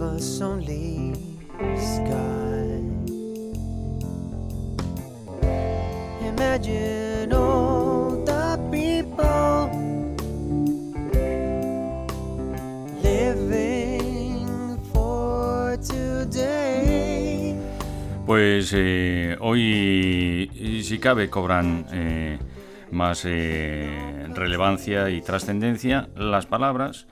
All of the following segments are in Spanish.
Us only sky. Imagine all the people living for today. Pues eh, hoy, si cabe, cobran eh, más eh, relevancia y trascendencia las palabras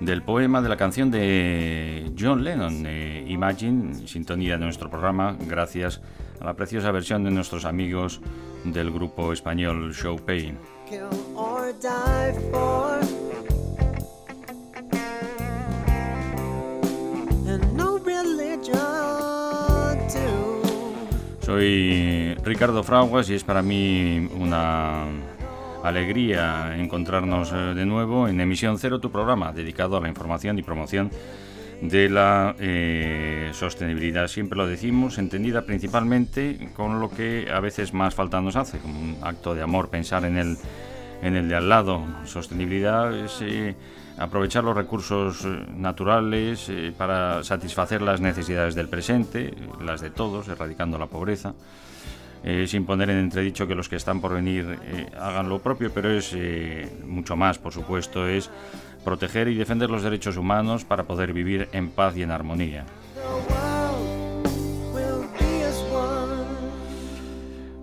del poema de la canción de John Lennon, eh, Imagine, sintonía de nuestro programa, gracias a la preciosa versión de nuestros amigos del grupo español Showpay. Soy Ricardo Fraguas y es para mí una alegría encontrarnos eh, de nuevo en Emisión Cero, tu programa dedicado a la información y promoción de la eh, sostenibilidad. Siempre lo decimos, entendida principalmente con lo que a veces más falta nos hace, como un acto de amor, pensar en el, en el de al lado. Sostenibilidad es eh, aprovechar los recursos naturales para satisfacer las necesidades del presente, las de todos, erradicando la pobreza. Eh, sin poner en entredicho que los que están por venir eh, hagan lo propio, pero es eh, mucho más, por supuesto, es proteger y defender los derechos humanos para poder vivir en paz y en armonía.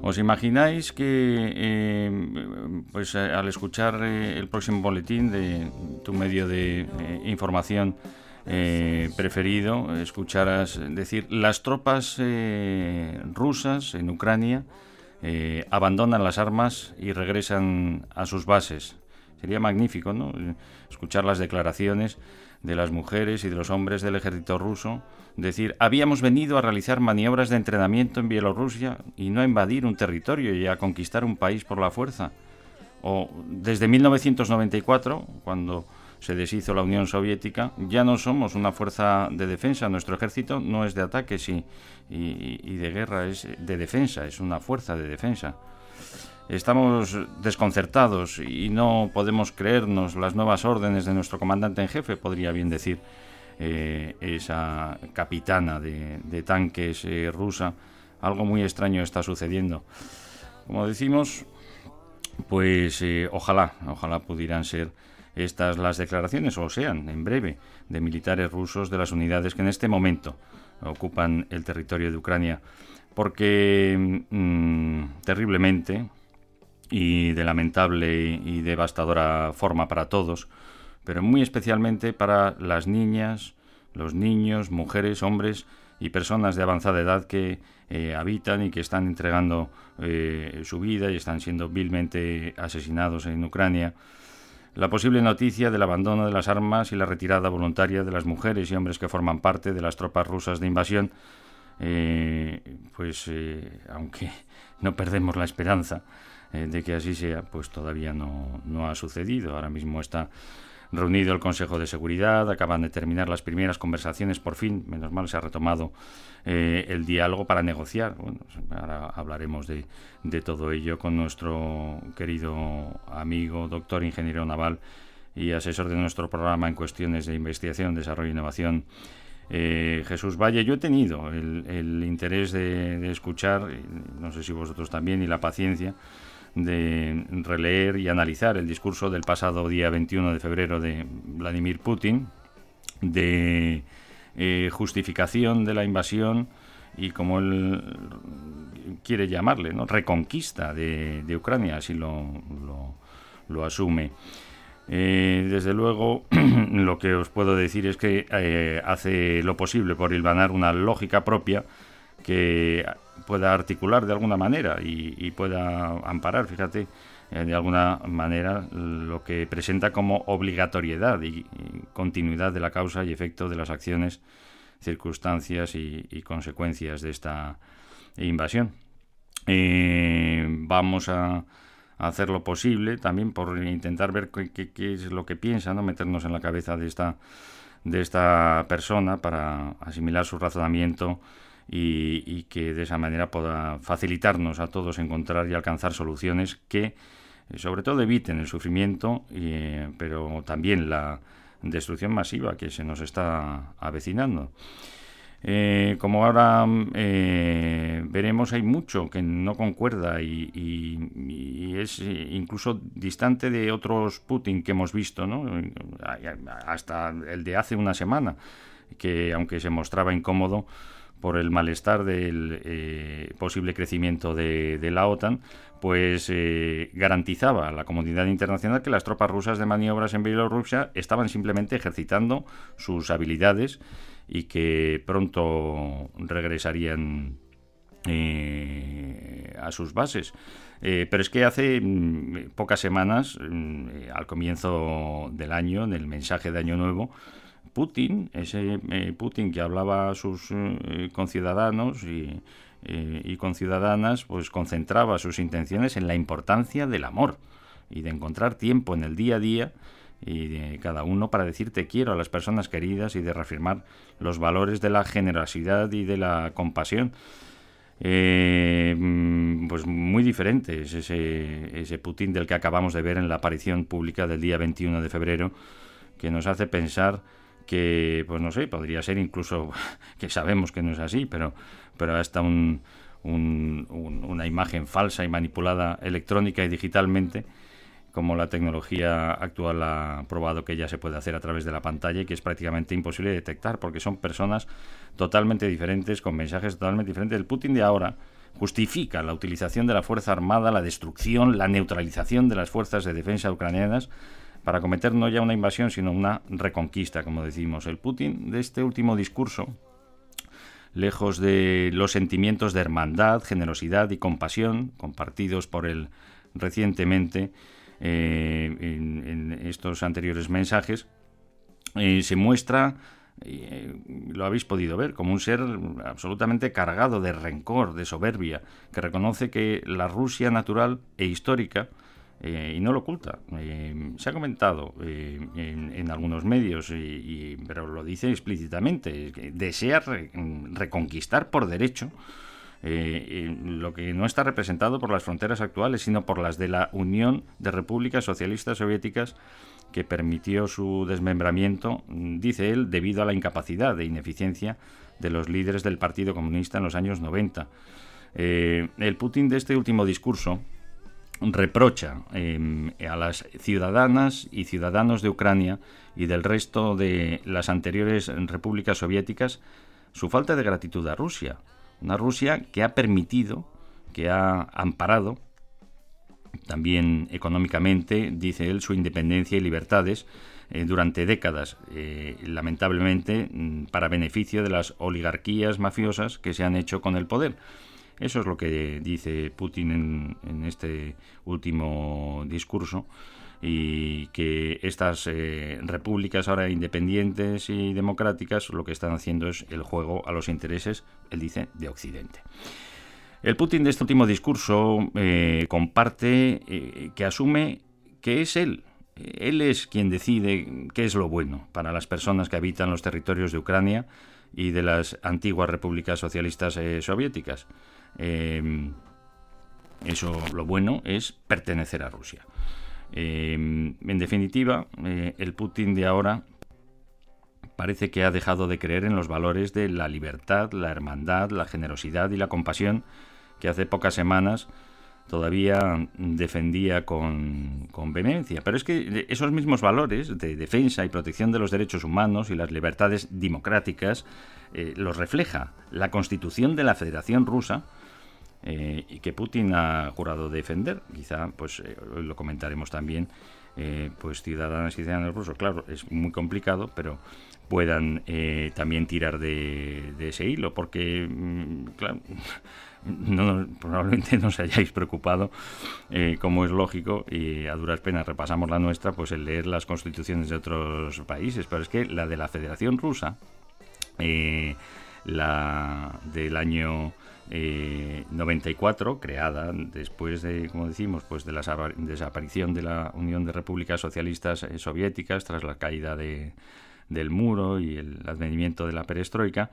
¿Os imagináis que eh, pues, al escuchar eh, el próximo boletín de tu medio de información eh, preferido, escucharas decir las tropas eh, rusas en Ucrania eh, abandonan las armas y regresan a sus bases? Sería magnífico, ¿no? Escuchar las declaraciones de las mujeres y de los hombres del ejército ruso decir, habíamos venido a realizar maniobras de entrenamiento en Bielorrusia y no a invadir un territorio y a conquistar un país por la fuerza. O desde 1994, cuando se deshizo la Unión Soviética, ya no somos una fuerza de defensa, nuestro ejército no es de ataques y, y- y de guerra, es de defensa, es una fuerza de defensa. Estamos desconcertados y no podemos creernos las nuevas órdenes de nuestro comandante en jefe, podría bien decir eh, esa capitana de, de tanques eh, rusa. Algo muy extraño está sucediendo. Como decimos, pues eh, ojalá, ojalá pudieran ser estas las declaraciones, o sean en breve, de militares rusos de las unidades que en este momento ocupan el territorio de Ucrania. Porque mm, terriblemente y de lamentable y devastadora forma para todos, pero muy especialmente para las niñas, los niños, mujeres, hombres y personas de avanzada edad que eh, habitan y que están entregando eh, su vida y están siendo vilmente asesinados en Ucrania. La posible noticia del abandono de las armas y la retirada voluntaria de las mujeres y hombres que forman parte de las tropas rusas de invasión, eh, pues eh, aunque no perdemos la esperanza eh, de que así sea, pues todavía no, no ha sucedido. Ahora mismo está reunido el Consejo de Seguridad, acaban de terminar las primeras conversaciones, por fin, menos mal se ha retomado eh, el diálogo para negociar. Bueno, ahora hablaremos de, de todo ello con nuestro querido amigo, doctor ingeniero naval y asesor de nuestro programa en cuestiones de investigación, desarrollo e innovación, eh, Jesús Valle. Yo he tenido el, el interés de, escuchar, no sé si vosotros también, y la paciencia de releer y analizar el discurso del pasado día 21 de febrero de Vladimir Putin, de eh, justificación de la invasión y como él quiere llamarle, ¿no? reconquista de, Ucrania, así lo, lo, lo asume. Eh, desde luego, lo que os puedo decir es que eh, hace lo posible por hilvanar una lógica propia que pueda articular de alguna manera y, pueda amparar, fíjate, eh, de alguna manera lo que presenta como obligatoriedad y, continuidad de la causa y efecto de las acciones, circunstancias y, consecuencias de esta invasión. Eh, vamos a, hacer lo posible también por intentar ver qué, es lo que piensa, ¿no? meternos en la cabeza de esta, de esta persona para asimilar su razonamiento y, que de esa manera pueda facilitarnos a todos encontrar y alcanzar soluciones que sobre todo eviten el sufrimiento, pero también la destrucción masiva que se nos está avecinando. Eh, como ahora eh, veremos, hay mucho que no concuerda y, es incluso distante de otros Putin que hemos visto, ¿no? hasta el de hace una semana, que aunque se mostraba incómodo por el malestar del eh, posible crecimiento de, de, la OTAN, pues garantizaba a la comunidad internacional que las tropas rusas de maniobras en Bielorrusia estaban simplemente ejercitando sus habilidades y que pronto regresarían eh, a sus bases. Eh, pero es que hace mm, pocas semanas, mm, al comienzo del año, en el mensaje de Año Nuevo, Putin, ese eh, Putin que hablaba a sus conciudadanos y, y conciudadanas, pues concentraba sus intenciones en la importancia del amor y de encontrar tiempo en el día a día y de cada uno para decir te quiero a las personas queridas y de reafirmar los valores de la generosidad y de la compasión. Eh, mm, pues muy diferente es ese, ese Putin del que acabamos de ver en la aparición pública del día 21 de febrero, que nos hace pensar que, pues no sé, podría ser incluso, que sabemos que no es así, pero, pero hasta un, una imagen falsa y manipulada electrónica y digitalmente como la tecnología actual ha probado que ya se puede hacer a través de la pantalla y que es prácticamente imposible detectar porque son personas totalmente diferentes, con mensajes totalmente diferentes. El Putin de ahora justifica la utilización de la Fuerza Armada, la destrucción, la neutralización de las fuerzas de defensa ucranianas para cometer no ya una invasión, sino una reconquista, como decimos. El Putin de este último discurso, lejos de los sentimientos de hermandad, generosidad y compasión compartidos por él recientemente, eh, en, estos anteriores mensajes, eh, se muestra, eh, lo habéis podido ver, como un ser absolutamente cargado de rencor, de soberbia, que reconoce que la Rusia natural e histórica, y no lo oculta. se ha comentado en, algunos medios, pero lo dice explícitamente, desea reconquistar por derecho eh, lo que no está representado por las fronteras actuales, sino por las de la Unión de Repúblicas Socialistas Soviéticas que permitió su desmembramiento, dice él, debido a la incapacidad e ineficiencia de los líderes del Partido Comunista en los años 90. Eh, el Putin de este último discurso reprocha em, a las ciudadanas y ciudadanos de Ucrania y del resto de las anteriores repúblicas soviéticas su falta de gratitud a Rusia, una Rusia que ha permitido, que ha amparado también económicamente, dice él, su independencia y libertades eh, durante décadas, eh, lamentablemente mm, para beneficio de las oligarquías mafiosas que se han hecho con el poder. Eso es lo que dice Putin en este último discurso y que estas eh, repúblicas ahora independientes y democráticas lo que están haciendo es el juego a los intereses, él dice, de Occidente. El Putin de este último discurso eh, comparte eh, que asume que es él. Él es quien decide qué es lo bueno para las personas que habitan los territorios de Ucrania y de las antiguas repúblicas socialistas soviéticas. Eso, lo bueno es pertenecer a Rusia. Em, en definitiva, eh, el Putin de ahora parece que ha dejado de creer en los valores de la libertad, la hermandad, la generosidad y la compasión que hace pocas semanas todavía defendía con, con, vehemencia. Pero es que esos mismos valores de defensa y protección de los derechos humanos y las libertades democráticas eh, los refleja la Constitución de la Federación Rusa, eh, y que Putin ha jurado defender. Quizá, pues eh, lo comentaremos también, eh, pues ciudadanas y ciudadanos rusos. Claro, es muy complicado, pero puedan eh, también tirar de, ese hilo, porque, mm, claro, no, probablemente no os hayáis preocupado, como es lógico, y a duras penas repasamos la nuestra, pues el leer las constituciones de otros países, pero es que la de la Federación Rusa, la del año 94, creada después de, como decimos, pues de la desaparición de la Unión de Repúblicas Socialistas Soviéticas tras la caída de, del muro y el advenimiento de la perestroika,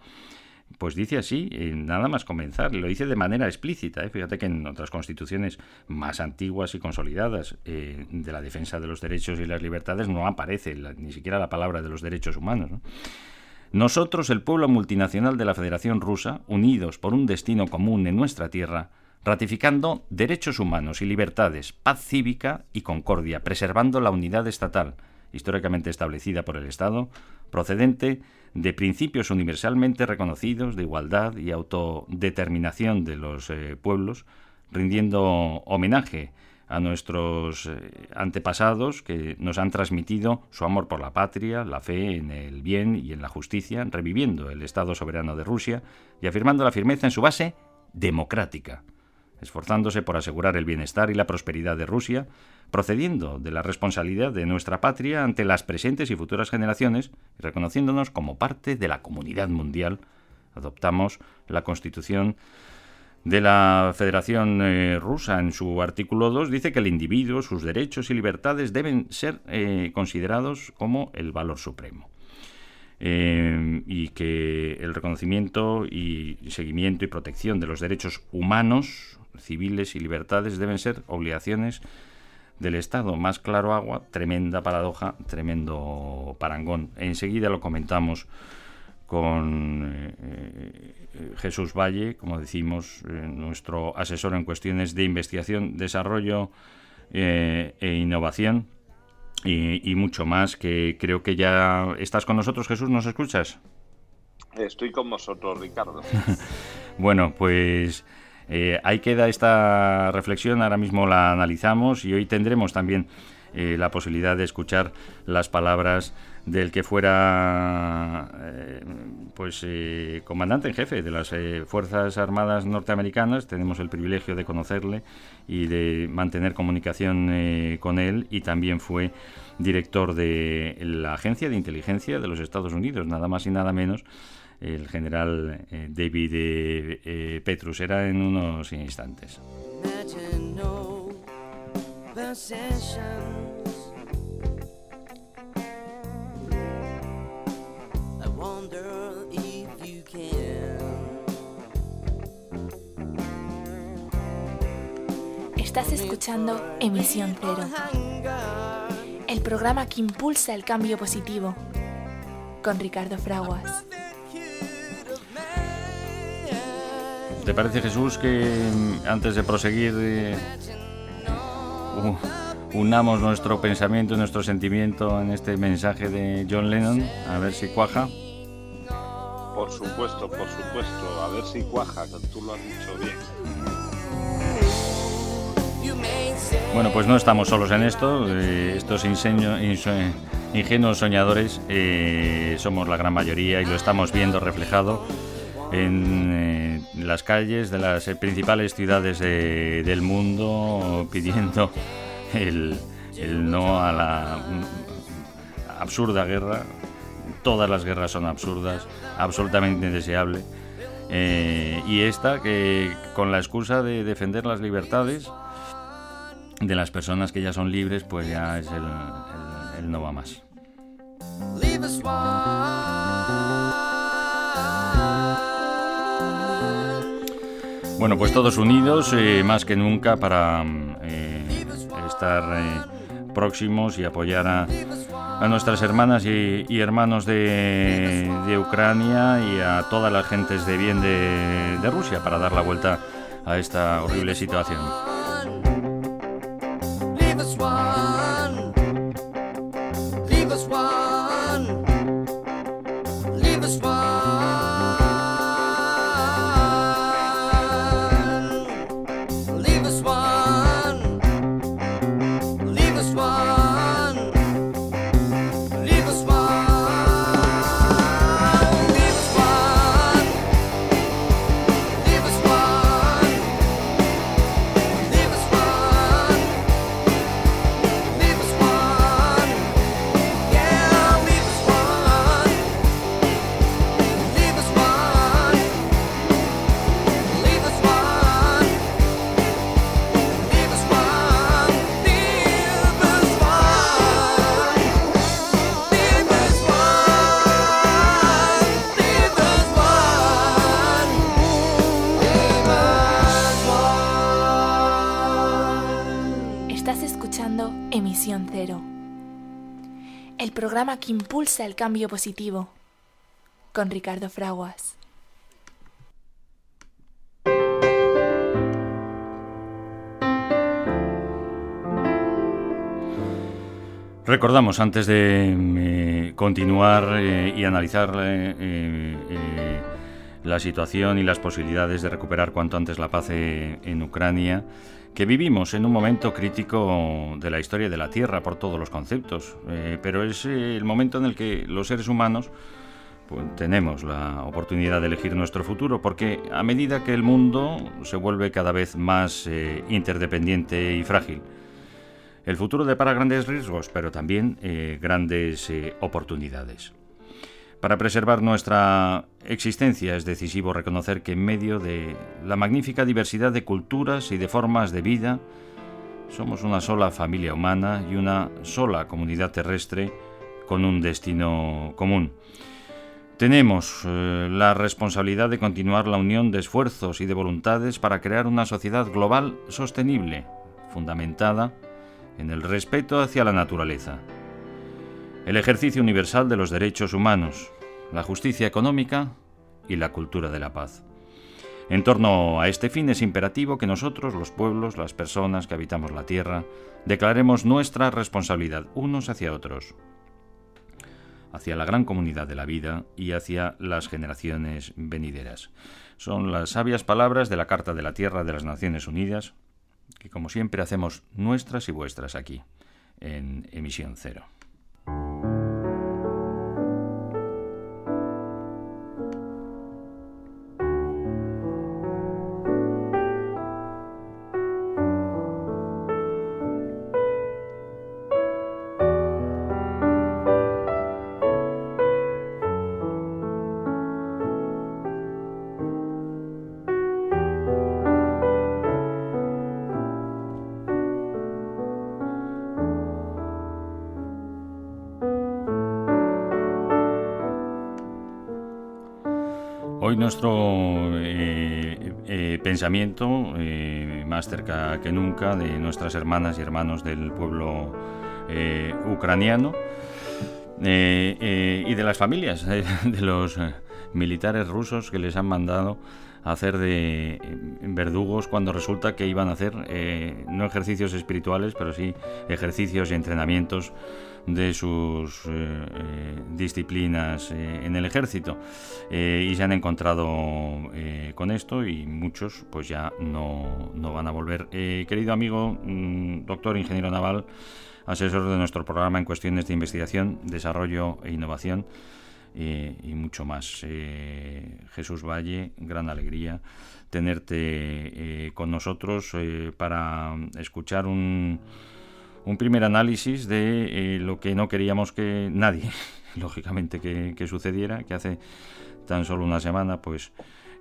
pues dice así, eh, nada más comenzar, lo dice de manera explícita. ¿eh? Fíjate que en otras constituciones más antiguas y consolidadas eh, de la defensa de los derechos y las libertades no aparece ni siquiera la palabra de los derechos humanos. Nosotros, el pueblo multinacional de la Federación Rusa, unidos por un destino común en nuestra tierra, ratificando derechos humanos y libertades, paz cívica y concordia, preservando la unidad estatal, históricamente establecida por el Estado, procedente de principios universalmente reconocidos de igualdad y autodeterminación de los eh, pueblos, rindiendo homenaje a nuestros eh, antepasados que nos han transmitido su amor por la patria, la fe en el bien y en la justicia, reviviendo el Estado soberano de Rusia y afirmando la firmeza en su base democrática, esforzándose por asegurar el bienestar y la prosperidad de Rusia, procediendo de la responsabilidad de nuestra patria ante las presentes y futuras generaciones y reconociéndonos como parte de la comunidad mundial, adoptamos la Constitución de la Federación eh, Rusa en su artículo 2 dice que el individuo, sus derechos y libertades deben ser eh, considerados como el valor supremo. Eh, y que el reconocimiento y seguimiento y protección de los derechos humanos, civiles y libertades deben ser obligaciones del Estado. Más claro agua, tremenda paradoja, tremendo parangón. Enseguida lo comentamos con eh, eh, Jesús Valle, como decimos, eh, nuestro asesor en cuestiones de investigación, desarrollo e innovación. Y, y, mucho más, que creo que ya estás con nosotros, Jesús, ¿nos escuchas? Estoy con vosotros, Ricardo. bueno, pues ahí queda esta reflexión, ahora mismo la analizamos y hoy tendremos también la posibilidad de escuchar las palabras del que fuera eh, pues comandante en jefe de las Fuerzas Armadas norteamericanas. Tenemos el privilegio de conocerle y de mantener comunicación con él y también fue director de la Agencia de Inteligencia de los Estados Unidos, nada más y nada menos el general eh, David eh, eh, Petrus. Era en unos instantes. Estás escuchando Emisión Cero, el programa que impulsa el cambio positivo, con Ricardo Fraguas. ¿Te parece, Jesús, que mm, antes de proseguir eh, unamos nuestro pensamiento, y nuestro sentimiento en este mensaje de John Lennon? A ver si cuaja. Por supuesto, por supuesto. A ver si cuaja, tú lo has dicho bien. Bueno, pues no estamos solos en esto. Eh, estos ingenuos soñadores eh, somos la gran mayoría y lo estamos viendo reflejado en eh, las calles de las principales ciudades del mundo pidiendo el, no a la absurda guerra. Todas las guerras son absurdas, absolutamente indeseable. Eh, y esta que con la excusa de defender las libertades de las personas que ya son libres, pues ya es el, el no va más. Bueno, pues todos unidos, eh, más que nunca, para eh, estar eh, próximos y apoyar a, nuestras hermanas y, hermanos de, Ucrania y a todas las gentes de bien de Rusia para dar la vuelta a esta horrible situación. Impulsa el cambio positivo, con Ricardo Fraguas. Recordamos, antes de eh, continuar eh, y analizar eh, la situación y las posibilidades de recuperar cuanto antes la paz en Ucrania, que vivimos en un momento crítico de la historia de la Tierra por todos los conceptos, pero es el momento en el que los seres humanos pues, tenemos la oportunidad de elegir nuestro futuro, porque a medida que el mundo se vuelve cada vez más interdependiente y frágil, el futuro depara grandes riesgos, pero también eh, grandes eh, oportunidades. Para preservar nuestra existencia es decisivo reconocer que en medio de la magnífica diversidad de culturas y de formas de vida, somos una sola familia humana y una sola comunidad terrestre con un destino común. Tenemos eh, la responsabilidad de continuar la unión de esfuerzos y de voluntades para crear una sociedad global sostenible, fundamentada en el respeto hacia la naturaleza, el ejercicio universal de los derechos humanos, la justicia económica y la cultura de la paz. En torno a este fin es imperativo que nosotros, los pueblos, las personas que habitamos la tierra, declaremos nuestra responsabilidad unos hacia otros, hacia la gran comunidad de la vida y hacia las generaciones venideras. Son las sabias palabras de la Carta de la Tierra de las Naciones Unidas, que como siempre hacemos nuestras y vuestras aquí, en Emisión Cero. Nuestro eh, eh, pensamiento eh, más cerca que nunca de nuestras hermanas y hermanos del pueblo ucraniano y de las familias de los militares rusos que les han mandado hacer de verdugos cuando resulta que iban a hacer no ejercicios espirituales, pero sí ejercicios y entrenamientos de sus eh, eh, disciplinas eh, en el ejército y se han encontrado con esto y muchos pues ya no, no van a volver. querido amigo, mm, doctor ingeniero naval, asesor de nuestro programa en cuestiones de investigación, desarrollo e innovación y mucho más. Jesús Valle, gran alegría tenerte con nosotros para escuchar un un primer análisis de eh, lo que no queríamos que nadie, lógicamente, que, sucediera, que hace tan solo una semana, pues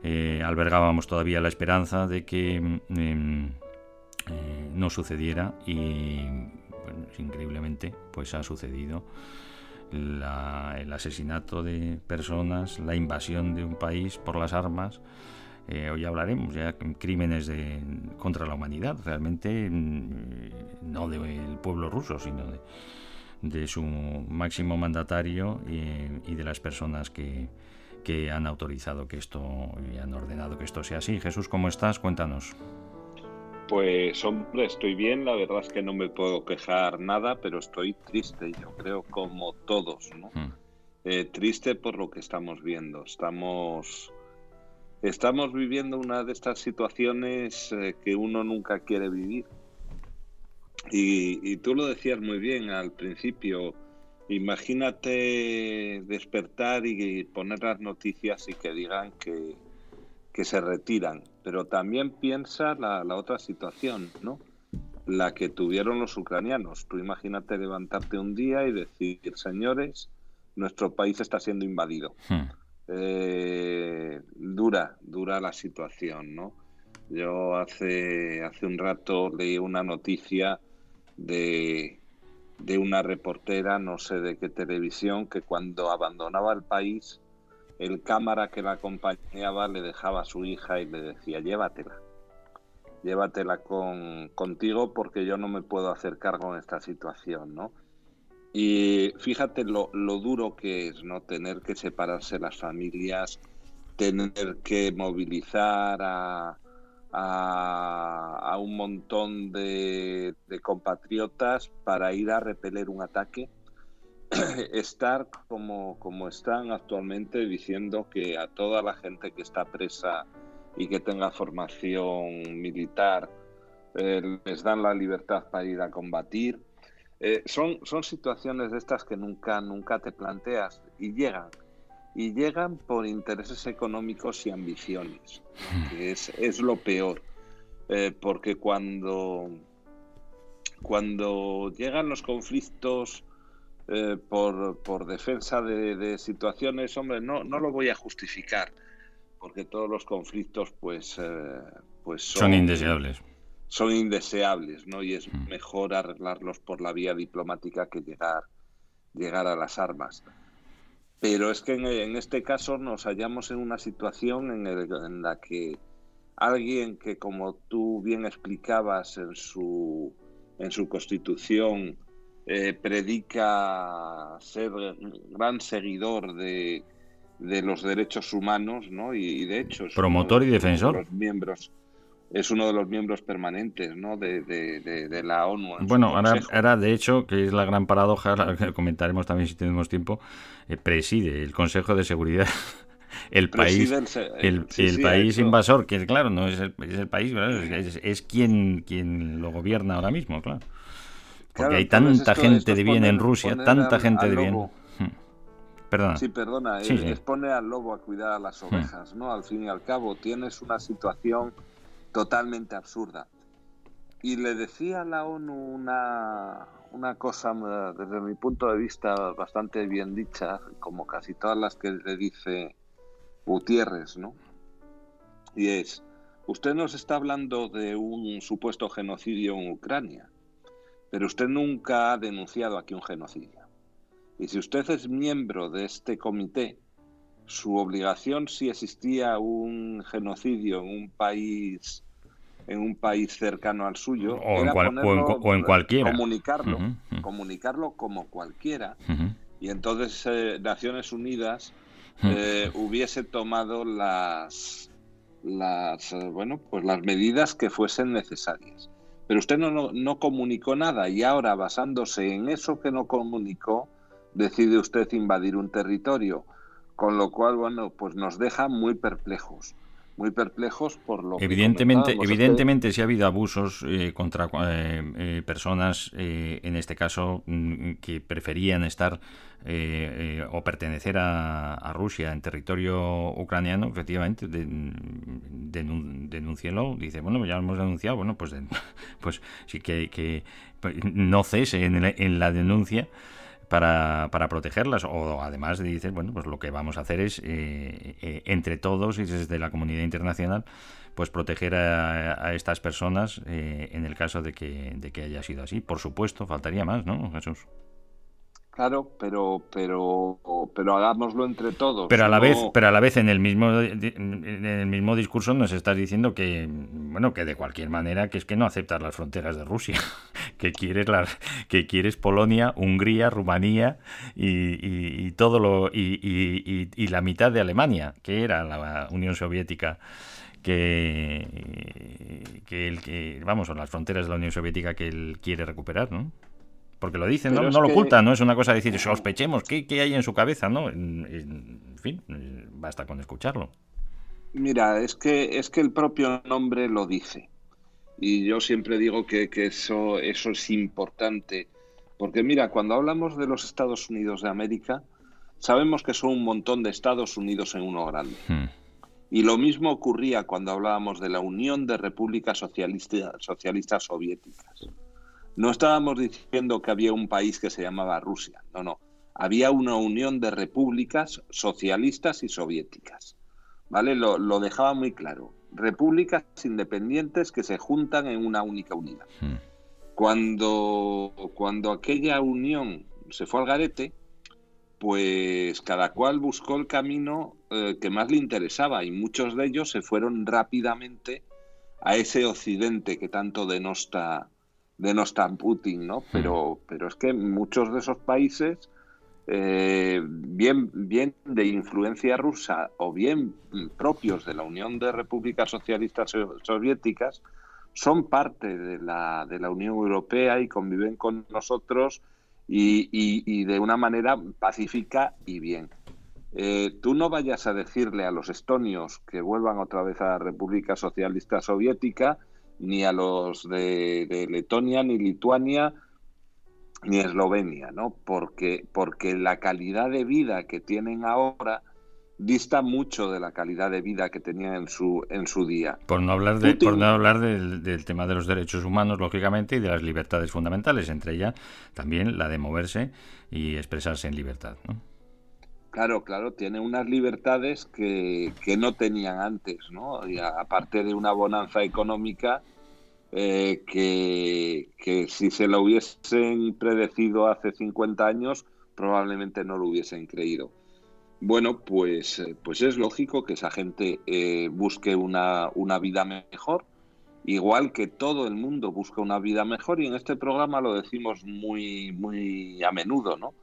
eh, albergábamos todavía la esperanza de que mm, em, eh, no sucediera y, increíblemente, pues ha sucedido. El asesinato de personas, la invasión de un país por las armas, eh, hoy hablaremos ya crímenes de, contra la humanidad, realmente mm, no del pueblo ruso, sino de, su máximo mandatario y, de las personas que, que, han autorizado que esto y han ordenado que esto sea así. Jesús, ¿cómo estás? Cuéntanos. Pues hombre, estoy bien, la verdad es que no me puedo quejar nada, pero estoy triste, yo creo, como todos, ¿no? Hmm. Eh, triste por lo que estamos viendo. Estamos Estamos viviendo una de estas situaciones eh, que uno nunca quiere vivir. Y, tú lo decías muy bien al principio. Imagínate despertar y poner las noticias y que digan que, que se retiran. Pero también piensa la, otra situación, ¿no? La que tuvieron los ucranianos. Tú imagínate levantarte un día y decir, señores, nuestro país está siendo invadido. Hmm eh, dura, dura la situación, ¿no? Yo hace, hace un rato leí una noticia de, de una reportera, no sé de qué televisión, que cuando abandonaba el país, el cámara que la acompañaba le dejaba a su hija y le decía, llévatela, llévatela con, contigo porque yo no me puedo hacer cargo en esta situación, ¿no? Y fíjate lo, lo duro que es, ¿no? Tener que separarse las familias, tener que movilizar a, a, un montón de, compatriotas para ir a repeler un ataque, estar como, como están actualmente diciendo que a toda la gente que está presa y que tenga formación militar eh, les dan la libertad para ir a combatir. Eh, son, son situaciones de estas que nunca, nunca te planteas y llegan. Y llegan por intereses económicos y ambiciones, que es, es lo peor, eh, porque cuando, cuando llegan los conflictos eh, por, por, defensa de, situaciones, hombre, no, no lo voy a justificar, porque todos los conflictos pues, eh, pues son, indeseables. Son indeseables, ¿no? Y es mejor arreglarlos por la vía diplomática que llegar, llegar a las armas. Pero es que en, este caso nos hallamos en una situación en, la que alguien que, como tú bien explicabas en su, en su constitución, eh, predica ser gran seguidor de, de los derechos humanos, ¿no? Y, de hecho... Promotor y defensor. Los miembros es uno de los miembros permanentes ¿no? de, de, la ONU. Bueno, ahora, de hecho, que es la gran paradoja, la que comentaremos también si tenemos tiempo, eh, preside el Consejo de Seguridad. El país, el, el, país invasor, que claro, no es el, es el país, es, quien, quien lo gobierna ahora mismo, claro. Porque hay tanta gente de bien en Rusia, tanta gente de bien. Hmm. Perdona. Sí, perdona, es, pone al lobo a cuidar a las hmm. ovejas, ¿no? Al fin y al cabo, tienes una situación totalmente absurda. Y le decía a la ONU una, una cosa, desde mi punto de vista, bastante bien dicha, como casi todas las que le dice Gutiérrez, ¿no? Y es, usted nos está hablando de un supuesto genocidio en Ucrania, pero usted nunca ha denunciado aquí un genocidio. Y si usted es miembro de este comité, su obligación si existía un genocidio en un país en un país cercano al suyo, o, en, cualquiera. Comunicarlo, comunicarlo como cualquiera. Y entonces eh, Naciones Unidas eh, hubiese tomado las, las, eh, bueno, pues las medidas que fuesen necesarias. Pero usted no, no comunicó nada y ahora, basándose en eso que no comunicó, decide usted invadir un territorio. Con lo cual, bueno, pues nos deja muy perplejos muy perplejos por lo evidentemente que evidentemente si ha habido abusos eh, contra eh, eh, personas en este caso mm, que preferían estar o pertenecer a, Rusia en territorio ucraniano efectivamente de, denúncielo dice bueno ya lo hemos denunciado bueno pues pues sí que, que no cese en, en la denuncia para, para protegerlas. O además dices, bueno, pues lo que vamos a hacer es, eh, eh, entre todos y desde la comunidad internacional, pues proteger a, estas personas eh, en el caso de que, de que haya sido así. Por supuesto, faltaría más, ¿no, Jesús? Claro, pero pero pero hagámoslo entre todos. Pero a la vez, pero a la vez en el mismo en el mismo discurso nos estás diciendo que bueno, que de cualquier manera que es que no aceptas las fronteras de Rusia, que quieres las que quieres Polonia, Hungría, Rumanía y, todo lo y, y, la mitad de Alemania, que era la Unión Soviética que que el que vamos, las fronteras de la Unión Soviética que él quiere recuperar, ¿no? Porque lo dicen, ¿no? lo ocultan, no es una cosa de decir, sospechemos, ¿qué, ¿qué, hay en su cabeza? ¿no? En, fin, basta con escucharlo. Mira, es que, es que el propio nombre lo dice. Y yo siempre digo que, que eso, eso es importante. Porque mira, cuando hablamos de los Estados Unidos de América, sabemos que son un montón de Estados Unidos en uno grande. Hmm. Y lo mismo ocurría cuando hablábamos de la Unión de Repúblicas Socialistas Soviéticas. No estábamos diciendo que había un país que se llamaba Rusia, no, no. Había una unión de repúblicas socialistas y soviéticas. ¿Vale? Lo, dejaba muy claro. Repúblicas independientes que se juntan en una única unidad. Hmm. Cuando, cuando aquella unión se fue al garete, pues cada cual buscó el camino eh, que más le interesaba y muchos de ellos se fueron rápidamente a ese occidente que tanto denosta de no estar Putin, ¿no? Pero, pero es que muchos de esos países, eh, bien, bien de influencia rusa o bien propios de la Unión de Repúblicas Socialistas Soviéticas, son parte de la, de la Unión Europea y conviven con nosotros y, y, de una manera pacífica y bien. Eh, tú no vayas a decirle a los estonios que vuelvan otra vez a la República Socialista Soviética, ni a los de, Letonia, ni Lituania, ni Eslovenia, ¿no? Porque, porque la calidad de vida que tienen ahora dista mucho de la calidad de vida que tenían en su en su día. Por no hablar de, por no hablar del, tema de los derechos humanos, lógicamente, y de las libertades fundamentales, entre ellas también la de moverse y expresarse en libertad, ¿no? Claro, claro, tiene unas libertades que, que no tenían antes, ¿no? Y aparte de una bonanza económica eh, que, que si se lo hubiesen predecido hace 50 años, probablemente no lo hubiesen creído. Bueno, pues, eh, pues es lógico que esa gente eh, busque una, una, vida mejor, igual que todo el mundo busca una vida mejor, y en este programa lo decimos muy, muy a menudo, ¿no?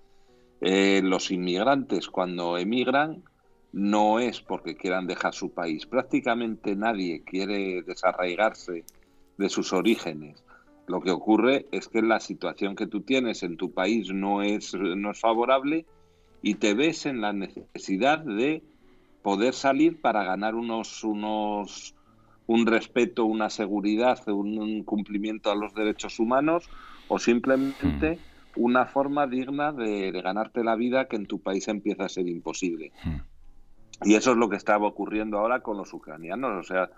Eh, los inmigrantes cuando emigran no es porque quieran dejar su país, prácticamente nadie quiere desarraigarse de sus orígenes. Lo que ocurre es que la situación que tú tienes en tu país no es, no es favorable y te ves en la necesidad de poder salir para ganar unos, unos un respeto, una seguridad, un, cumplimiento a los derechos humanos o simplemente hmm. Una forma digna de, ganarte la vida que en tu país empieza a ser imposible. Hmm. Y eso es lo que estaba ocurriendo ahora con los ucranianos. O sea,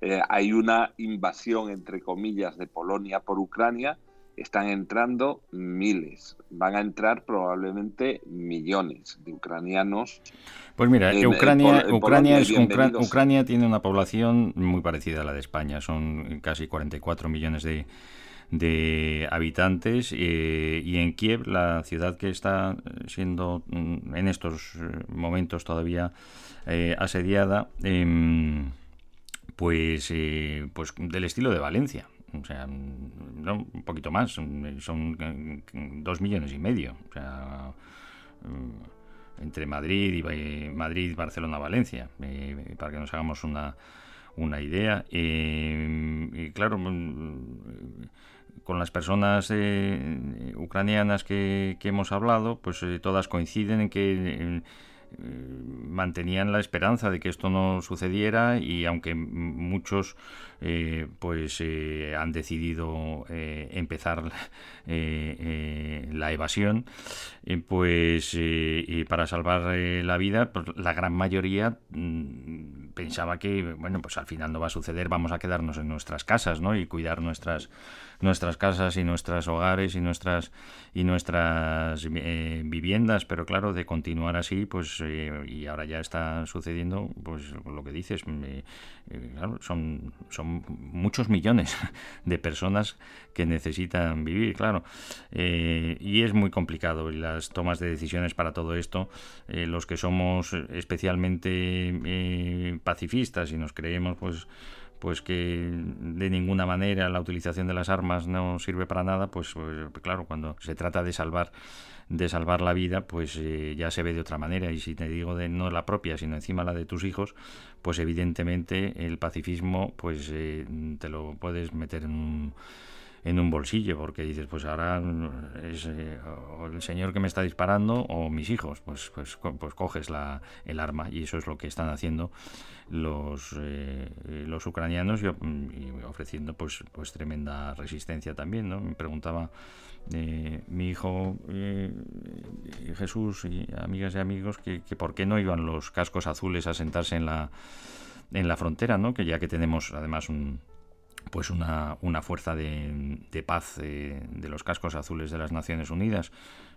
eh, hay una invasión, entre comillas, de Polonia por Ucrania están entrando miles, van a entrar probablemente millones de ucranianos. Pues mira, Ucrania, Ucrania, es, Ucrania tiene una población muy parecida a la de España, son casi 44 millones de, de habitantes eh, y en Kiev, la ciudad que está siendo mm, en estos eh, momentos todavía eh, asediada, em, pues, pues del estilo de Valencia o sea, un poquito más, son dos millones y medio, o sea, mm, entre Madrid y Madrid, Barcelona, Valencia, eh, para que nos hagamos una, una idea. Eh, y claro, mm, con las personas eh, ucranianas que, hemos hablado, pues todas coinciden en que mantenían la esperanza de que esto no sucediera y aunque muchos eh, pues eh, han decidido eh, empezar la evasión pues para salvar la vida pues la gran mayoría mm, pensaba que bueno pues al final no va a suceder vamos a quedarnos en nuestras casas ¿no? y cuidar nuestras nuestras casas y nuestros hogares y nuestras y nuestras viviendas pero claro de continuar así pues y ahora ya está sucediendo pues lo que dices claro, son son muchos millones de personas que necesitan vivir, claro. Eh, y es muy complicado y las tomas de decisiones para todo esto, eh, los que somos especialmente eh, pacifistas y nos creemos pues pues que de ninguna manera la utilización de las armas no sirve para nada, pues, pues claro, cuando se trata de salvar de salvar la vida, pues eh, ya se ve de otra manera. Y si te digo de no la propia, sino encima la de tus hijos, pues evidentemente el pacifismo, pues eh, te lo puedes meter en un, en un bolsillo, porque dices, pues ahora es eh, el señor que me está disparando o mis hijos, pues, pues, pues coges la, el arma y eso es lo que están haciendo los, los ucranianos y, ofreciendo pues, pues tremenda resistencia también. ¿no? Me preguntaba mi hijo eh, Jesús y amigas y amigos que, por qué no iban los cascos azules a sentarse en la en la frontera, ¿no? Que ya que tenemos además un, pues una, una fuerza de, de paz eh, de los cascos azules de las Naciones Unidas.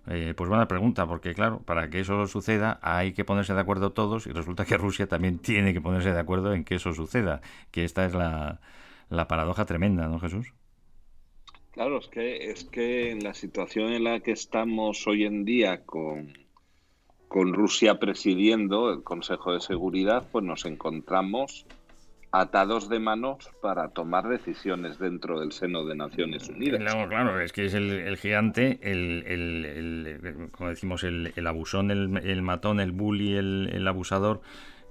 Eh, pues buena pregunta, porque claro, para que eso suceda hay que ponerse de acuerdo todos y resulta que Rusia también tiene que ponerse de acuerdo en que eso suceda, que esta es la, la paradoja tremenda, ¿no, Jesús? Claro, es que, es que en la situación en la que estamos hoy en día con, con Rusia presidiendo el Consejo de Seguridad, pues nos encontramos atados de manos para tomar decisiones dentro del seno de Naciones Unidas. Claro, claro es que es el, gigante, el, como decimos, el, abusón, el, matón, el bully, el, abusador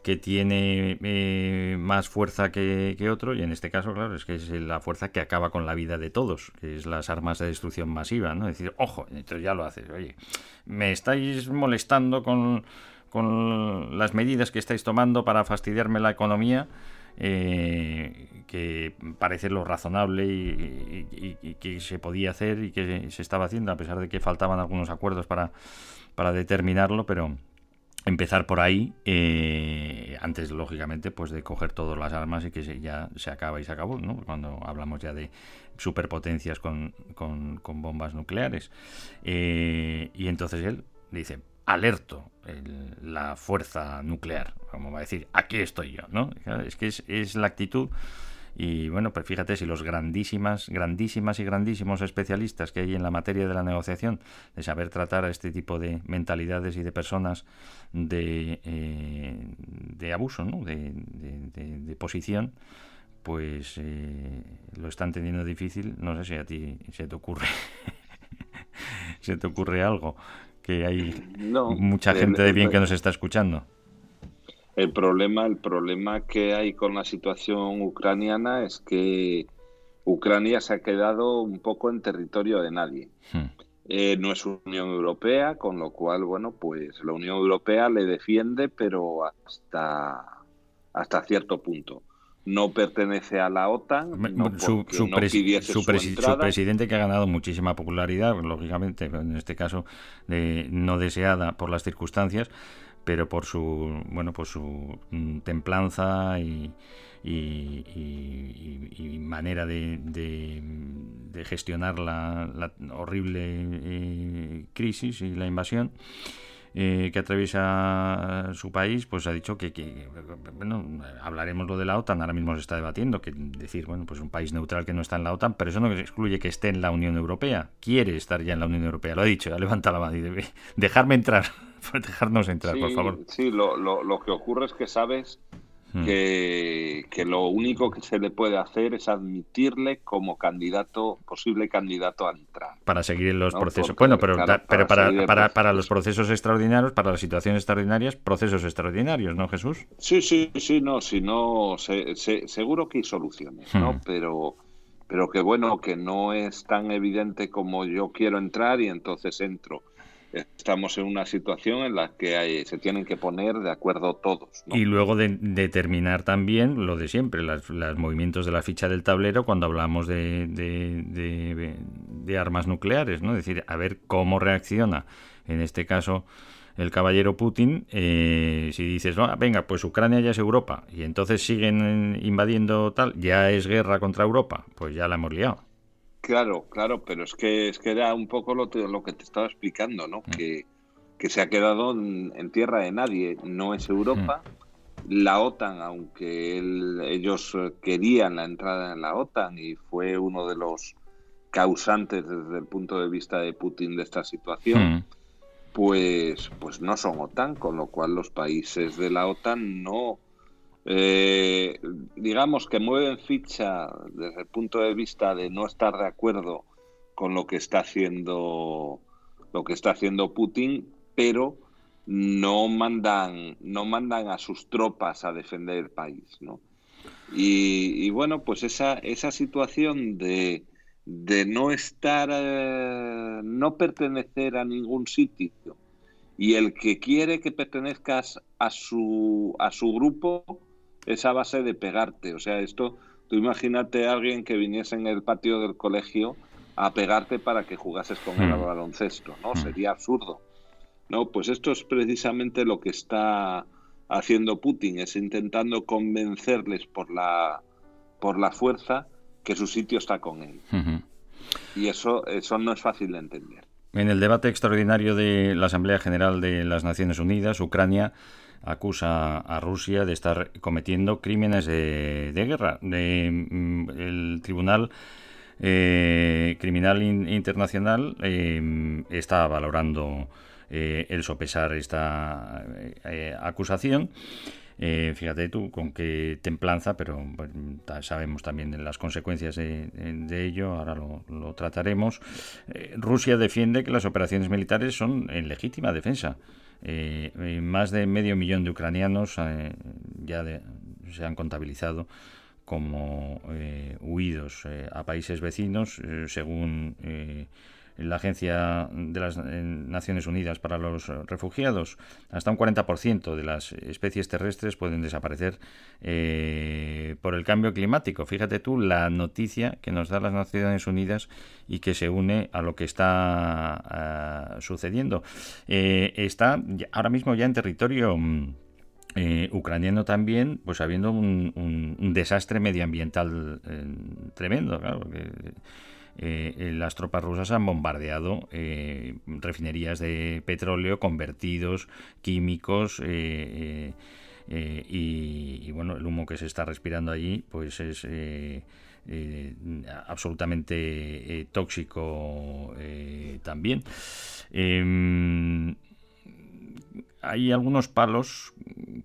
que tiene eh, más fuerza que, otro y en este caso, claro, es que es la fuerza que acaba con la vida de todos, que es las armas de destrucción masiva, ¿no? Es decir, ojo, entonces ya lo haces, oye, me estáis molestando con, con las medidas que estáis tomando para fastidiarme la economía, eh, que parece lo razonable y, que se podía hacer y que se estaba haciendo, a pesar de que faltaban algunos acuerdos para, para determinarlo, pero empezar por ahí, eh, antes lógicamente pues de coger todas las armas y que ya se acaba y se acabó, cuando hablamos ya de superpotencias con, con, bombas nucleares. Eh, y entonces él dice, alerto la fuerza nuclear, como va a decir, aquí estoy yo, ¿no? Es que es, la actitud y bueno, pues fíjate si los grandísimas, grandísimas y grandísimos especialistas que hay en la materia de la negociación, de saber tratar a este tipo de mentalidades y de personas de, eh, de abuso, ¿no? de, de, posición, pues eh, lo están teniendo difícil. No sé si a ti se te ocurre, se te ocurre algo que hay mucha gente de bien que nos está escuchando. El problema, el problema que hay con la situación ucraniana es que Ucrania se ha quedado un poco en territorio de nadie. Hmm. Eh, no es Unión Europea, con lo cual, bueno, pues la Unión Europea le defiende, pero hasta, hasta cierto punto no pertenece a la OTAN. su, su, presidente que ha ganado muchísima popularidad, lógicamente, en este caso no deseada por las circunstancias, pero por su bueno por su mm, templanza y, manera de, gestionar la, horrible eh, crisis y la invasión eh, que atraviesa su país, pues ha dicho que, bueno, hablaremos lo de la OTAN, ahora mismo se está debatiendo, que decir, bueno, pues un país neutral que no está en la OTAN, pero eso no excluye que esté en la Unión Europea, quiere estar ya en la Unión Europea, lo ha dicho, ha levantado la mano y debe dejarme entrar, dejarnos entrar, por favor. Sí, lo, lo, lo que ocurre es que sabes Hmm. que, lo único que se le puede hacer es admitirle como candidato, posible candidato a entrar. Para seguir los procesos. bueno, pero, pero para, para, para, los procesos extraordinarios, para las situaciones extraordinarias, procesos extraordinarios, ¿no, Jesús? Sí, sí, sí, no, si no, seguro que hay soluciones, ¿no? Hmm. Pero, pero que bueno, que no es tan evidente como yo quiero entrar y entonces entro estamos en una situación en la que se tienen que poner de acuerdo todos. Y luego de determinar también lo de siempre, los movimientos de la ficha del tablero cuando hablamos de, armas nucleares, ¿no? Es decir, a ver cómo reacciona, en este caso, el caballero Putin, eh, si dices, venga, pues Ucrania ya es Europa, y entonces siguen invadiendo tal, ya es guerra contra Europa, pues ya la hemos liado. Claro, claro, pero es que es que era un poco lo, lo que te estaba explicando, ¿no? Mm. Que, que, se ha quedado en, tierra de nadie, no es Europa. Mm. La OTAN, aunque ellos querían la entrada en la OTAN y fue uno de los causantes desde el punto de vista de Putin de esta situación, mm. pues, pues no son OTAN, con lo cual los países de la OTAN no, eh, digamos que mueven ficha desde el punto de vista de no estar de acuerdo con lo que está haciendo lo que está haciendo Putin, pero no mandan no mandan a sus tropas a defender el país, ¿no? Y, bueno, pues esa esa situación de de no estar eh, no pertenecer a ningún sitio y el que quiere que pertenezcas a su a su grupo esa base de pegarte. O sea, esto, tú imagínate a alguien que viniese en el patio del colegio a pegarte para que jugases con el hmm. baloncesto, ¿no? Hmm. Sería absurdo. No, pues esto es precisamente lo que está haciendo Putin, es intentando convencerles por la por la fuerza que su sitio está con él. Y eso eso no es fácil de entender. En el debate extraordinario de la Asamblea General de las Naciones Unidas, Ucrania acusa a Rusia de estar cometiendo crímenes de, guerra. Mm, el Tribunal eh, Criminal Internacional eh, está valorando eh, el sopesar esta acusación. Eh, fíjate tú con qué templanza, pero sabemos también las consecuencias de, ello, ahora lo, trataremos. Eh, Rusia defiende que las operaciones militares son en legítima defensa. Eh, más de medio millón de ucranianos ya se han contabilizado como huidos a países vecinos, según la Agencia de las Naciones Unidas para los Refugiados, hasta un 40% de las especies terrestres pueden desaparecer eh, por el cambio climático. Fíjate tú la noticia que nos da las Naciones Unidas y que se une a lo que está ah, sucediendo. Eh, está ahora mismo ya en territorio... Mm, eh, ucraniano también, pues habiendo un, desastre medioambiental tremendo, claro, eh, eh, las tropas rusas han bombardeado eh, refinerías de petróleo, convertidos, químicos. Y, bueno, el humo que se está respirando allí, pues es absolutamente tóxico también. Hay algunos palos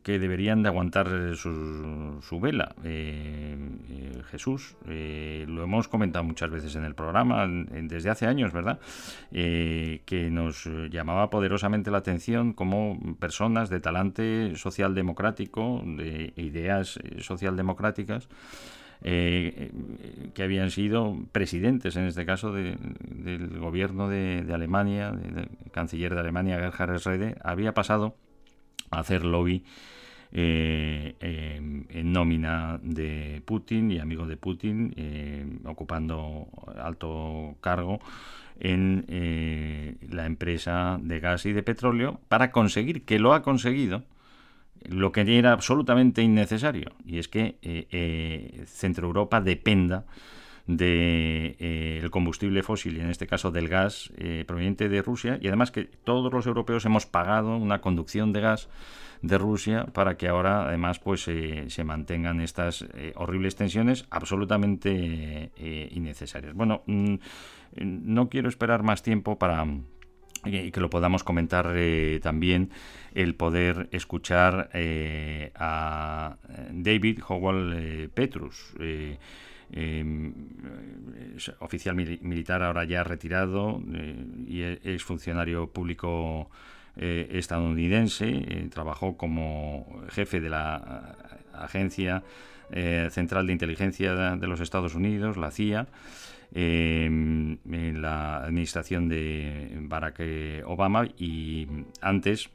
que deberían de aguantar su, vela. Eh, eh, Jesús, eh, lo hemos comentado muchas veces en el programa, desde hace años, ¿verdad? que nos llamaba poderosamente la atención como personas de talante socialdemocrático, de ideas socialdemocráticas, eh, que habían sido presidentes, en este caso, del gobierno de, Alemania, del canciller de Alemania, Gerhard Schröder, había pasado a hacer lobby eh, en nómina de Putin y amigo de Putin, eh, ocupando alto cargo en la empresa de gas y de petróleo, para conseguir, que lo ha conseguido, lo que era absolutamente innecesario, y es que eh, eh, Centro Europa dependa del de, eh, combustible fósil, y en este caso del gas proveniente de Rusia, y además que todos los europeos hemos pagado una conducción de gas de Rusia para que ahora además pues se mantengan estas horribles tensiones absolutamente innecesarias. Bueno, mm, no quiero esperar más tiempo para que lo podamos comentar eh, también el poder escuchar eh, a David Howell eh, Petrus em, oficial militar ahora ya retirado y es funcionario público estadounidense trabajó como jefe de la agencia central de inteligencia de los Estados Unidos la CIA en la administración de Barack Obama y antes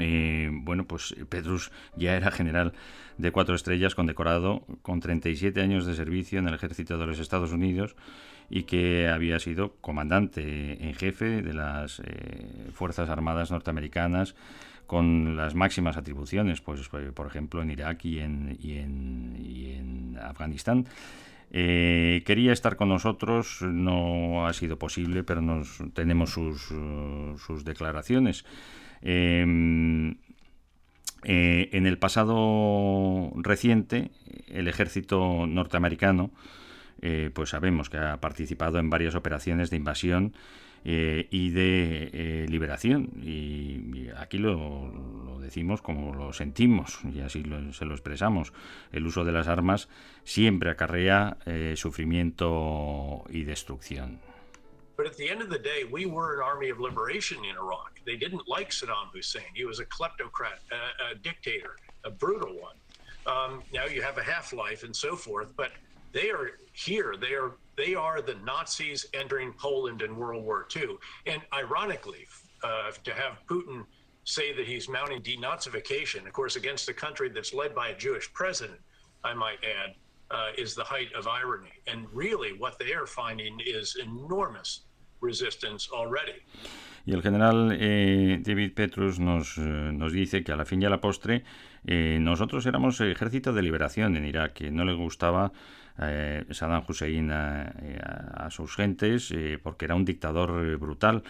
eh, bueno, pues Petrus ya era general de cuatro estrellas condecorado con 37 años de servicio en el ejército de los Estados Unidos y que había sido comandante en jefe de las eh, Fuerzas Armadas norteamericanas con las máximas atribuciones, pues por ejemplo en Irak y en, y en, y en Afganistán. Eh, quería estar con nosotros, no ha sido posible, pero tenemos sus, sus declaraciones. Em, eh, en el pasado reciente, el ejército norteamericano, eh, pues sabemos que ha participado en varias operaciones de invasión eh, y de eh, liberación. Y, aquí lo, decimos como lo sentimos y así se lo expresamos. El uso de las armas siempre acarrea eh, sufrimiento y destrucción. But at the end of the day, we were an army of liberation in Iraq. They didn't like Saddam Hussein. He was a kleptocrat, a, a dictator, a brutal one. Um, now you have a half life and so forth, but they are here. They are they are the Nazis entering Poland in World War II. And ironically, uh, to have Putin say that he's mounting denazification, of course, against a country that's led by a Jewish president, I might add, uh, is the height of irony. And really, what they are finding is enormous resistance already. Y el general eh, David Petrus nos, eh, nos dice que a la fin y a la postre eh, nosotros éramos el ejército de liberación en Irak, que no le gustaba eh, Saddam Hussein a, sus gentes eh, porque era un dictador brutal.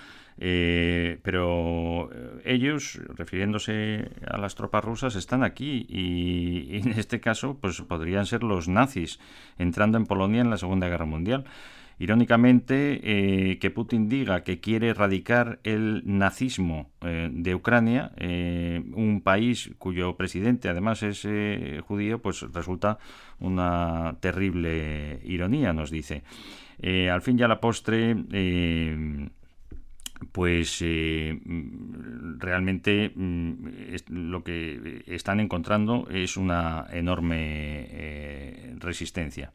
Eh, pero ellos, refiriéndose a las tropas rusas, están aquí y, en este caso pues podrían ser los nazis entrando en Polonia en la Segunda Guerra Mundial. Irónicamente, eh, que Putin diga que quiere erradicar el nazismo eh, de Ucrania, eh, un país cuyo presidente además es judío, pues resulta una terrible ironía, nos dice. al fin y a la postre, pues realmente mm, lo que están encontrando es una enorme resistencia.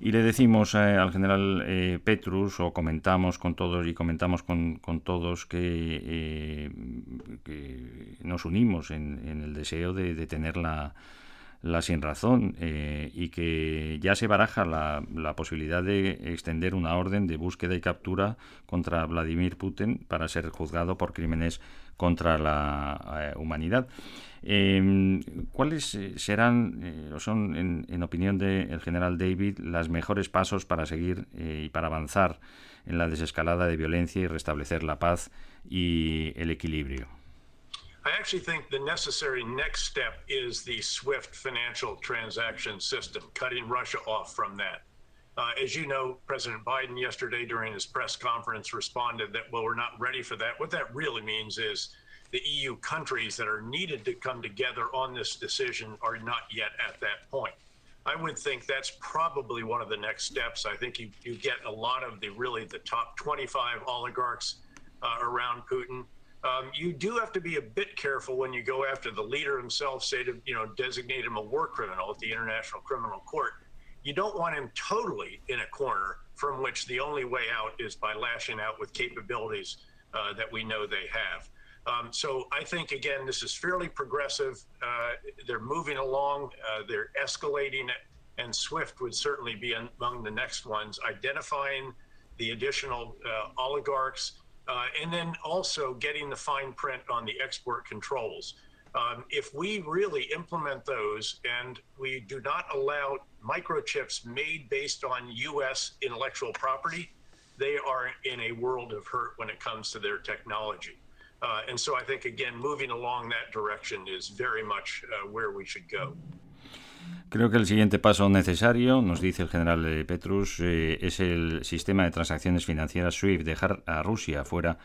Y le decimos eh, al general eh, Petrus, o comentamos con todos y comentamos con, con todos que, eh, nos unimos en, en el deseo de, de tener la, la sin razón y que ya se baraja la, la, posibilidad de extender una orden de búsqueda y captura contra Vladimir Putin para ser juzgado por crímenes contra la humanidad. Eh, ¿Cuáles eh, serán, eh, o son, en, en opinión del de general David, los mejores pasos para seguir eh, y para avanzar en la desescalada de violencia y restablecer la paz y el equilibrio? I actually think the necessary next step is the SWIFT financial transaction system, cutting Russia off from that. Uh, as you know, President Biden yesterday during his press conference responded that, well, we're not ready for that. What that really means is the EU countries that are needed to come together on this decision are not yet at that point. I would think that's probably one of the next steps. I think you, you get a lot of the really the top 25 oligarchs uh, around Putin. Um, you do have to be a bit careful when you go after the leader himself, say to you know designate him a war criminal at the International Criminal Court. You don't want him totally in a corner from which the only way out is by lashing out with capabilities uh, that we know they have. Um, so I think again, this is fairly progressive. Uh, they're moving along. Uh, they're escalating it, and Swift would certainly be among the next ones, identifying the additional uh, oligarchs, uh, and then also getting the fine print on the export controls. Um, if we really implement those and we do not allow microchips made based on U.S. intellectual property, they are in a world of hurt when it comes to their technology. Uh, and so I think, again, moving along that direction is very much uh, where we should go. Creo que el siguiente paso necesario, nos dice el general Petrus, eh, es el sistema de transacciones financieras SWIFT, dejar a Rusia fuera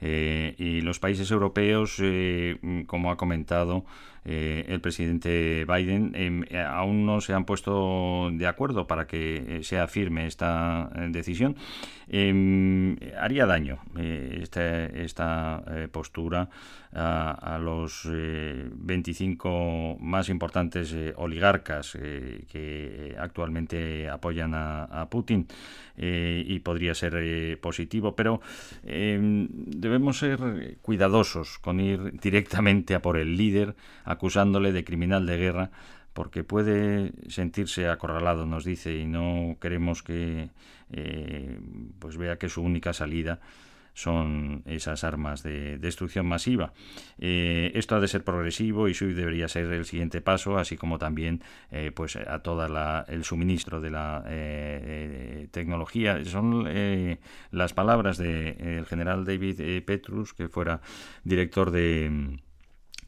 eh, y los países europeos, eh, como ha comentado eh, el presidente Biden, em, aún no se han puesto de acuerdo para que sea firme esta decisión. Em, haría daño esta, esta postura a, los 25 más importantes oligarcas que actualmente apoyan a, a Putin y podría ser positivo, pero em, debemos ser cuidadosos con ir directamente a por el líder acusándole de criminal de guerra porque puede sentirse acorralado, nos dice, y no queremos que eh, pues vea que su única salida son esas armas de destrucción masiva. Eh, esto ha de ser progresivo y SWIFT debería ser el siguiente paso, así como también eh, pues a todo el suministro de la tecnología. Son las palabras del general David Petrus, que fuera director de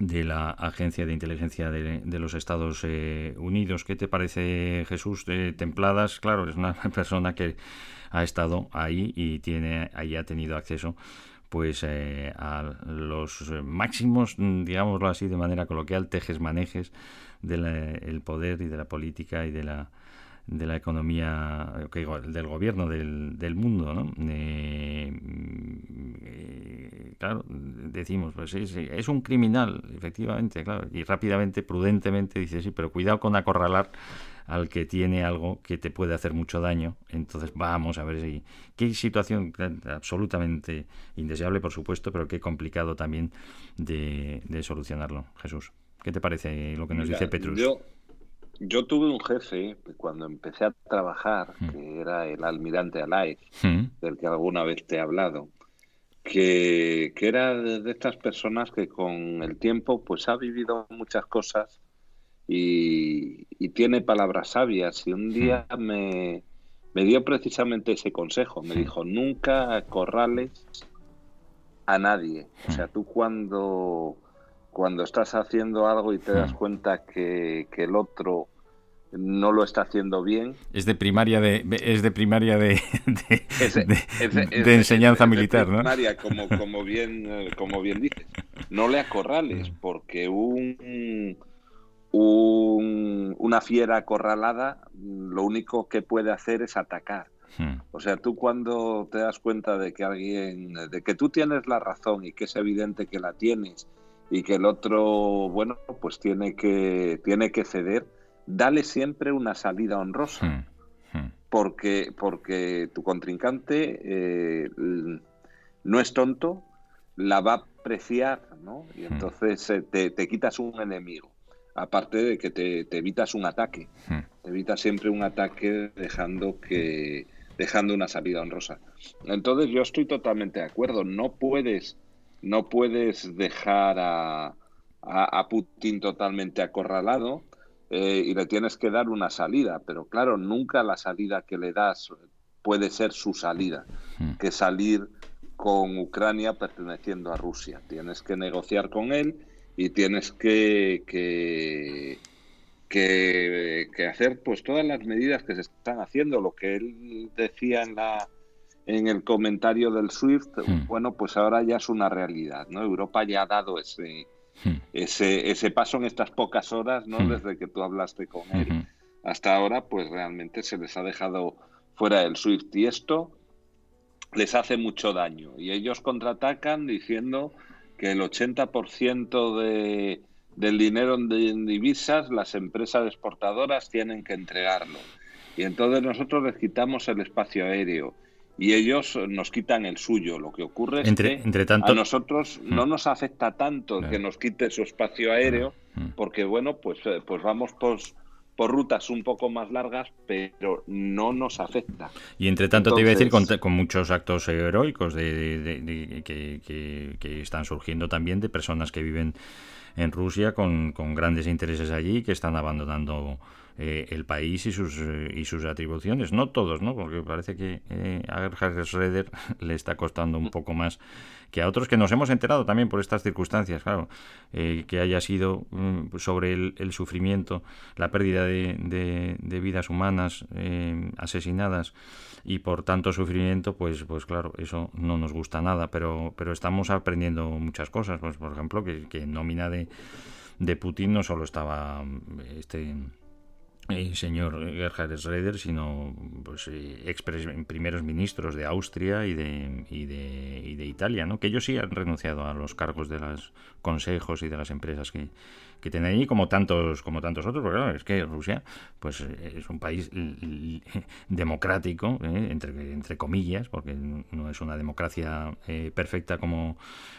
de la Agencia de Inteligencia de, los Estados Unidos. ¿Qué te parece, Jesús? templadas, claro, es una persona que ha estado ahí y tiene ahí ha tenido acceso pues eh, a los máximos, digámoslo así de manera coloquial, tejes manejes del poder y de la política y de la de la economía, del gobierno del, del mundo, ¿no? Eh, claro, decimos, pues es, es, un criminal, efectivamente, claro, y rápidamente, prudentemente dice, sí, pero cuidado con acorralar al que tiene algo que te puede hacer mucho daño. Entonces vamos a ver si... Qué situación absolutamente indeseable, por supuesto, pero qué complicado también de, solucionarlo. Jesús, ¿qué te parece lo que nos dice Petrus? Yo, yo tuve un jefe cuando empecé a trabajar, hmm. que era el almirante Alay, hmm. del que alguna vez te he hablado, que, que era de estas personas que con el tiempo pues ha vivido muchas cosas y, tiene palabras sabias. Y un día hmm. me, me dio precisamente ese consejo. Me hmm. dijo, nunca corrales a nadie. O sea, tú cuando, cuando estás haciendo algo y te das cuenta que, que el otro no lo está haciendo bien. Es de primaria de es de primaria de, de, enseñanza militar, ¿no? Primaria, como, como bien eh, como bien dices. No le acorrales, porque un, un una fiera acorralada lo único que puede hacer es atacar. Hmm. O sea, tú cuando te das cuenta de que alguien, de que tú tienes la razón y que es evidente que la tienes y que el otro, bueno, pues tiene que, tiene que ceder, dale siempre una salida honrosa. Hmm, hmm. Porque, porque tu contrincante eh, no es tonto, la va a apreciar, ¿no? Y hmm. entonces eh, te, quitas un enemigo. Aparte de que te, evitas un ataque. Te evitas siempre un ataque dejando que dejando una salida honrosa. Entonces yo estoy totalmente de acuerdo. No puedes, no puedes dejar a, a Putin totalmente acorralado eh, y le tienes que dar una salida, pero claro, nunca la salida que le das puede ser su salida, hmm. que salir con Ucrania perteneciendo a Rusia. Tienes que negociar con él y tienes que, que, que, hacer pues todas las medidas que se están haciendo. Lo que él decía en la en el comentario del SWIFT, hmm. bueno, pues ahora ya es una realidad, ¿no? Europa ya ha dado ese, Hmm. ese, ese paso en estas pocas horas, ¿no? Hmm. Desde que tú hablaste con él hasta ahora, pues realmente se les ha dejado fuera del SWIFT y esto les hace mucho daño y ellos contraatacan diciendo que el 80% de, del dinero en divisas las empresas exportadoras tienen que entregarlo. Y entonces nosotros les quitamos el espacio aéreo y ellos nos quitan el suyo. Lo que ocurre es que entre tanto... a nosotros no mm. nos afecta tanto que nos quite su espacio aéreo, mm. porque bueno, pues, eh, pues vamos por, por rutas un poco más largas, pero no nos afecta. Y entre tanto te iba a decir con, con muchos actos heroicos de, que, que, están surgiendo también de personas que viven en Rusia con, con grandes intereses allí que están abandonando eh, el país y sus, eh, y sus atribuciones. No todos, ¿no? Porque parece que eh, a Gerhard Schroeder le está costando un poco más que a otros que nos hemos enterado también por estas circunstancias, claro, que haya sido mm, sobre el, sufrimiento, la pérdida de, de, vidas humanas asesinadas y por tanto sufrimiento, pues, pues claro, eso no nos gusta nada, pero, pero estamos aprendiendo muchas cosas, pues por ejemplo, que, que en nómina de, de Putin no solo estaba este el señor Gerhard Schroeder, sino pues, eh, primeros ministros de Austria y de, y de, y de Italia, ¿no? que ellos sí han renunciado a los cargos de los consejos y de las empresas que, que tienen allí, como tantos, como tantos otros, porque claro, es que Rusia pues es un país democrático, ¿eh? entre, entre comillas, porque no es una democracia eh, perfecta como,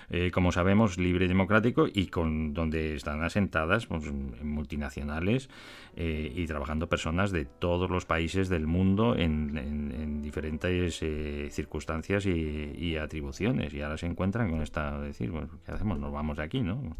eh, como sabemos, libre y democrático, y con donde están asentadas pues, multinacionales y trabajando personas de todos los países del mundo en, diferentes circunstancias y, atribuciones, y ahora se encuentran con esta, decir, bueno, ¿qué hacemos? Nos vamos de aquí, ¿no?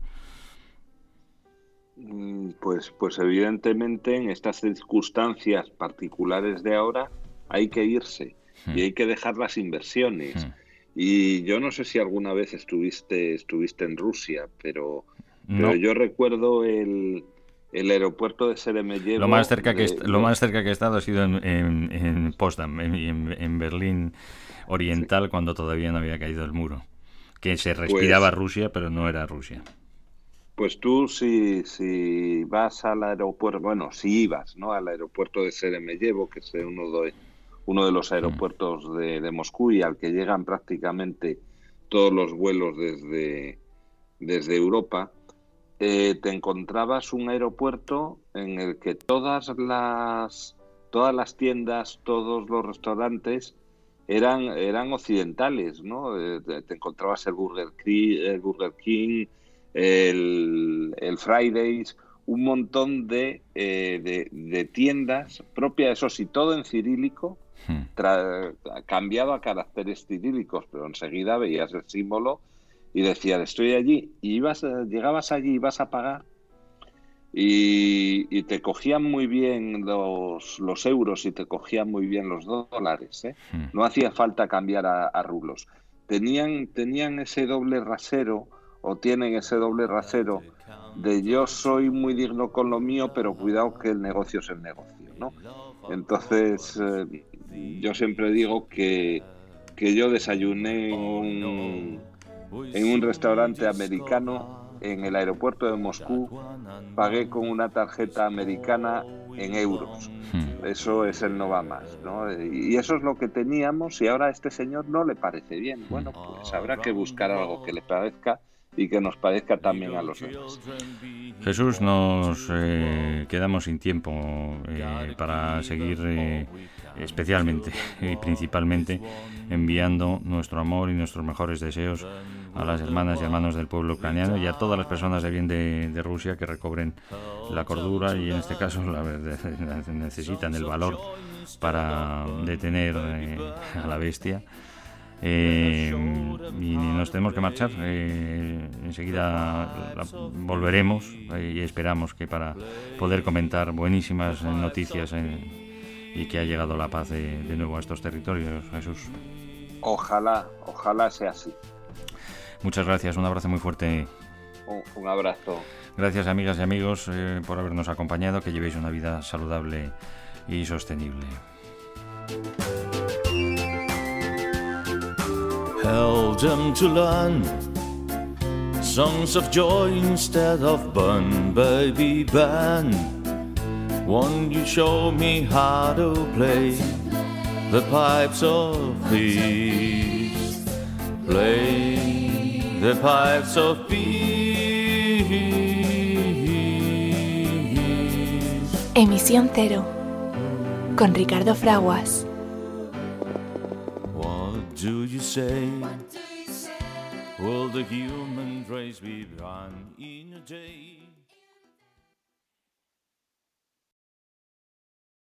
Mm, pues, pues evidentemente en estas circunstancias particulares de ahora hay que irse y hmm. hay que dejar las inversiones. Hmm. Y yo no sé si alguna vez estuviste, estuviste en Rusia, pero, yo recuerdo el, el aeropuerto de Seremellevo. Lo más cerca que lo más cerca que he estado ha sido en, en, en Potsdam, en, Berlín Oriental, cuando todavía no había caído el muro. Que se respiraba pues Rusia, pero no era Rusia. Pues tú si, si vas al aeropuerto, bueno, si ibas ¿no? al aeropuerto de Seremellevo, que es uno de, uno de los aeropuertos de, Moscú y al que llegan prácticamente todos los vuelos desde, desde Europa, eh, te encontrabas un aeropuerto en el que todas las, todas las tiendas, todos los restaurantes eran, eran occidentales, ¿no? Eh, te, encontrabas el Burger, el Burger King el, Fridays, un montón de, eh, de, tiendas propias, eso sí, todo en cirílico, hmm. cambiado a caracteres cirílicos, pero enseguida veías el símbolo y decías, estoy allí, y ibas, llegabas allí y ibas a pagar y, te cogían muy bien los, los, euros y te cogían muy bien los dólares. ¿eh? Hmm. No hacía falta cambiar a, a, rublos. Tenían, tenían ese doble rasero o tienen ese doble rasero de yo soy muy digno con lo mío, pero cuidado que el negocio es el negocio, ¿no? Entonces, eh, yo siempre digo que, que yo desayuné en un, en un restaurante americano en el aeropuerto de Moscú, pagué con una tarjeta americana en euros. Hmm. Eso es el no va más, ¿no? Y eso es lo que teníamos y ahora a este señor no le parece bien. Bueno, pues habrá que buscar algo que le parezca y que nos parezca también a los demás. Jesús, nos eh, quedamos sin tiempo eh, para seguir eh, especialmente y principalmente enviando nuestro amor y nuestros mejores deseos a las hermanas y hermanos del pueblo ucraniano y a todas las personas de bien de, Rusia que recobren la cordura y en este caso la, necesitan el valor para detener a la bestia eh, y nos tenemos que marchar. Eh, enseguida volveremos eh, y esperamos que para poder comentar buenísimas noticias y que ha llegado la paz de, nuevo a estos territorios, Jesús. Ojalá, ojalá sea así. Muchas gracias, un abrazo muy fuerte. un abrazo. Gracias amigas y amigos por habernos acompañado, que llevéis una vida saludable y sostenible. Held him to learn songs of joy instead of burn, baby, burn. Won't you show me how to play the pipes of peace? Play the pipes of peace. Emisión Cero con Ricardo Fraguas. Do you say? Will the human race be run in a day?